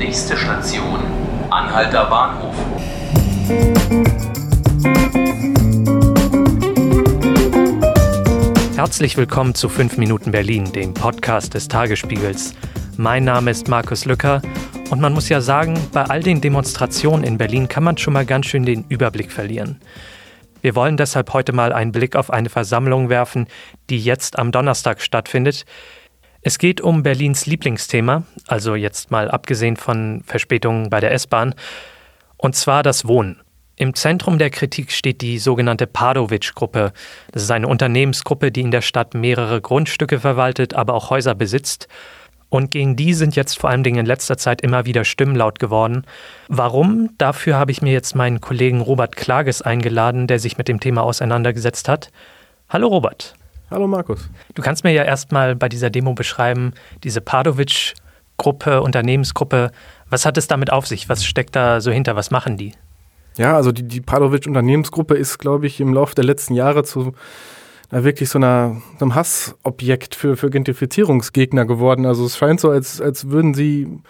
Nächste Station, Anhalter Bahnhof. Herzlich willkommen zu 5 Minuten Berlin, dem Podcast des Tagesspiegels. Mein Name ist Markus Lücker und man muss ja sagen, bei all den Demonstrationen in Berlin kann man schon mal ganz schön den Überblick verlieren. Wir wollen deshalb heute mal einen Blick auf eine Versammlung werfen, die jetzt am Donnerstag stattfindet. Es geht um Berlins Lieblingsthema, also jetzt mal abgesehen von Verspätungen bei der S-Bahn, und zwar das Wohnen. Im Zentrum der Kritik steht die sogenannte Padovic-Gruppe. Das ist eine Unternehmensgruppe, die in der Stadt mehrere Grundstücke verwaltet, aber auch Häuser besitzt. Und gegen die sind jetzt vor allen Dingen in letzter Zeit immer wieder Stimmen laut geworden. Warum? Dafür habe ich mir jetzt meinen Kollegen Robert Klages eingeladen, der sich mit dem Thema auseinandergesetzt hat. Hallo Robert. Hallo Markus. Du kannst mir ja erstmal bei dieser Demo beschreiben, diese Padovic-Gruppe, Unternehmensgruppe. Was hat es damit auf sich? Was steckt da so hinter? Was machen die? Ja, also die, die Padovic-Unternehmensgruppe ist, glaube ich, im Laufe der letzten Jahre zu na, wirklich so, einer, einem Hassobjekt für, für Gentrifizierungsgegner geworden. Also es scheint so, als, als würden sie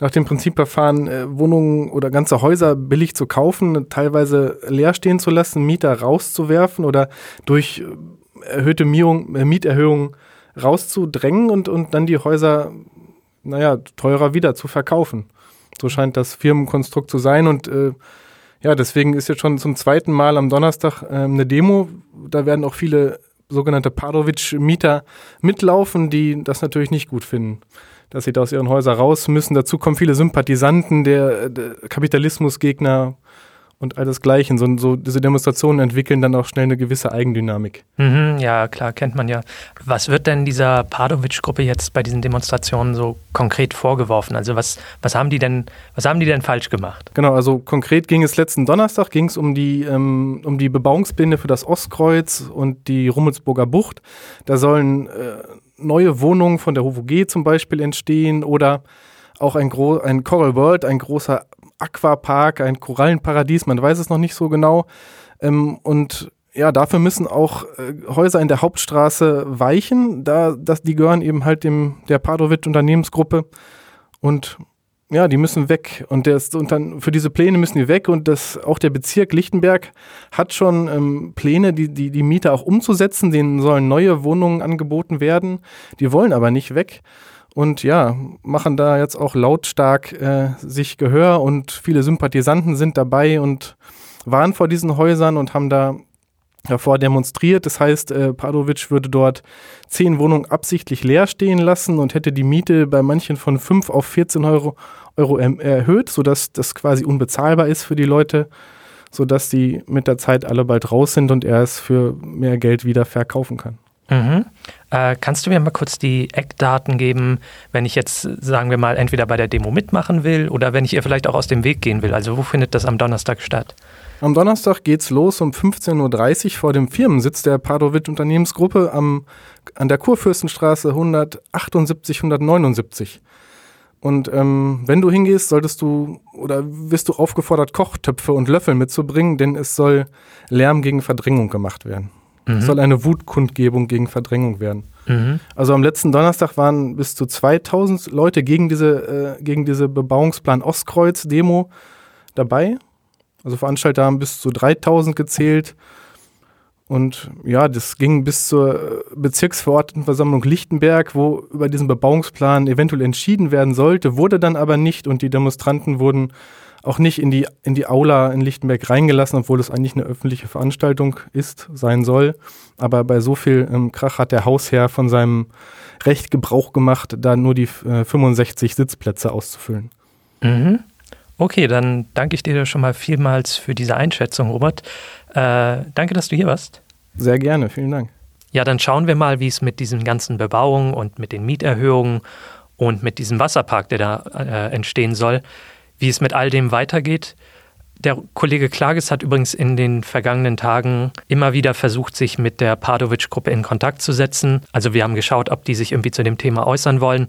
nach dem Prinzipverfahren äh, Wohnungen oder ganze Häuser billig zu kaufen, teilweise leer stehen zu lassen, Mieter rauszuwerfen oder durch äh, erhöhte äh, Mieterhöhungen rauszudrängen und, und dann die Häuser, naja, teurer wieder zu verkaufen. So scheint das Firmenkonstrukt zu sein und äh, ja, deswegen ist jetzt schon zum zweiten Mal am Donnerstag äh, eine Demo. Da werden auch viele sogenannte Padovic-Mieter mitlaufen, die das natürlich nicht gut finden, dass sie da aus ihren Häusern raus müssen. Dazu kommen viele Sympathisanten der, der Kapitalismusgegner und all das Gleiche. So, so, diese Demonstrationen entwickeln dann auch schnell eine gewisse Eigendynamik. Mhm, ja, klar, kennt man ja. Was wird denn dieser Padovic-Gruppe jetzt bei diesen Demonstrationen so konkret vorgeworfen? Also was, was haben die denn, was haben die denn falsch gemacht? Genau, also konkret ging es letzten Donnerstag ging es um die, ähm, um die Bebauungspläne für das Ostkreuz und die Rummelsburger Bucht. Da sollen äh, neue Wohnungen von der HVG zum Beispiel entstehen oder auch ein, Gro ein Coral World, ein großer Aquapark, ein Korallenparadies, man weiß es noch nicht so genau. Ähm, und ja, dafür müssen auch äh, Häuser in der Hauptstraße weichen. Da, das, die gehören eben halt dem der Padovic Unternehmensgruppe. Und ja, die müssen weg. Und, das, und dann für diese Pläne müssen die weg. Und das, auch der Bezirk Lichtenberg hat schon ähm, Pläne, die, die, die Mieter auch umzusetzen. Denen sollen neue Wohnungen angeboten werden. Die wollen aber nicht weg und ja, machen da jetzt auch lautstark äh, sich Gehör und viele Sympathisanten sind dabei und waren vor diesen Häusern und haben da davor demonstriert. Das heißt, äh, Padovic würde dort zehn Wohnungen absichtlich leer stehen lassen und hätte die Miete bei manchen von 5 auf 14 Euro, Euro erhöht, sodass das quasi unbezahlbar ist für die Leute, sodass die mit der Zeit alle bald raus sind und er es für mehr Geld wieder verkaufen kann. Mhm. Äh, kannst du mir mal kurz die Eckdaten geben, wenn ich jetzt, sagen wir mal, entweder bei der Demo mitmachen will oder wenn ich ihr vielleicht auch aus dem Weg gehen will? Also wo findet das am Donnerstag statt? Am Donnerstag geht es los um 15.30 Uhr vor dem Firmensitz der Padovic Unternehmensgruppe am, an der Kurfürstenstraße 178, 179. Und ähm, wenn du hingehst, solltest du oder wirst du aufgefordert, Kochtöpfe und Löffel mitzubringen, denn es soll Lärm gegen Verdrängung gemacht werden. Mhm. soll eine Wutkundgebung gegen Verdrängung werden. Mhm. Also am letzten Donnerstag waren bis zu 2000 Leute gegen diese, äh, gegen diese Bebauungsplan Ostkreuz-Demo dabei. Also Veranstalter haben bis zu 3000 gezählt. Und ja, das ging bis zur Bezirksverordnetenversammlung Lichtenberg, wo über diesen Bebauungsplan eventuell entschieden werden sollte, wurde dann aber nicht und die Demonstranten wurden auch nicht in die, in die Aula in Lichtenberg reingelassen, obwohl es eigentlich eine öffentliche Veranstaltung ist, sein soll. Aber bei so viel ähm, Krach hat der Hausherr von seinem Recht Gebrauch gemacht, da nur die äh, 65 Sitzplätze auszufüllen. Mhm. Okay, dann danke ich dir schon mal vielmals für diese Einschätzung, Robert. Äh, danke, dass du hier warst. Sehr gerne, vielen Dank. Ja, dann schauen wir mal, wie es mit diesen ganzen Bebauungen und mit den Mieterhöhungen und mit diesem Wasserpark, der da äh, entstehen soll, wie es mit all dem weitergeht. Der Kollege Klages hat übrigens in den vergangenen Tagen immer wieder versucht, sich mit der Padovic-Gruppe in Kontakt zu setzen. Also wir haben geschaut, ob die sich irgendwie zu dem Thema äußern wollen.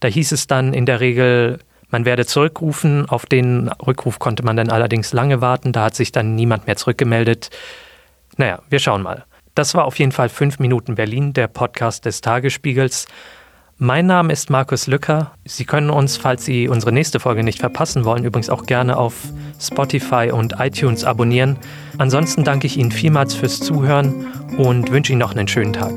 Da hieß es dann in der Regel, man werde zurückrufen. Auf den Rückruf konnte man dann allerdings lange warten. Da hat sich dann niemand mehr zurückgemeldet. Naja, wir schauen mal. Das war auf jeden Fall 5 Minuten Berlin, der Podcast des Tagesspiegels. Mein Name ist Markus Lücker. Sie können uns, falls Sie unsere nächste Folge nicht verpassen wollen, übrigens auch gerne auf Spotify und iTunes abonnieren. Ansonsten danke ich Ihnen vielmals fürs Zuhören und wünsche Ihnen noch einen schönen Tag.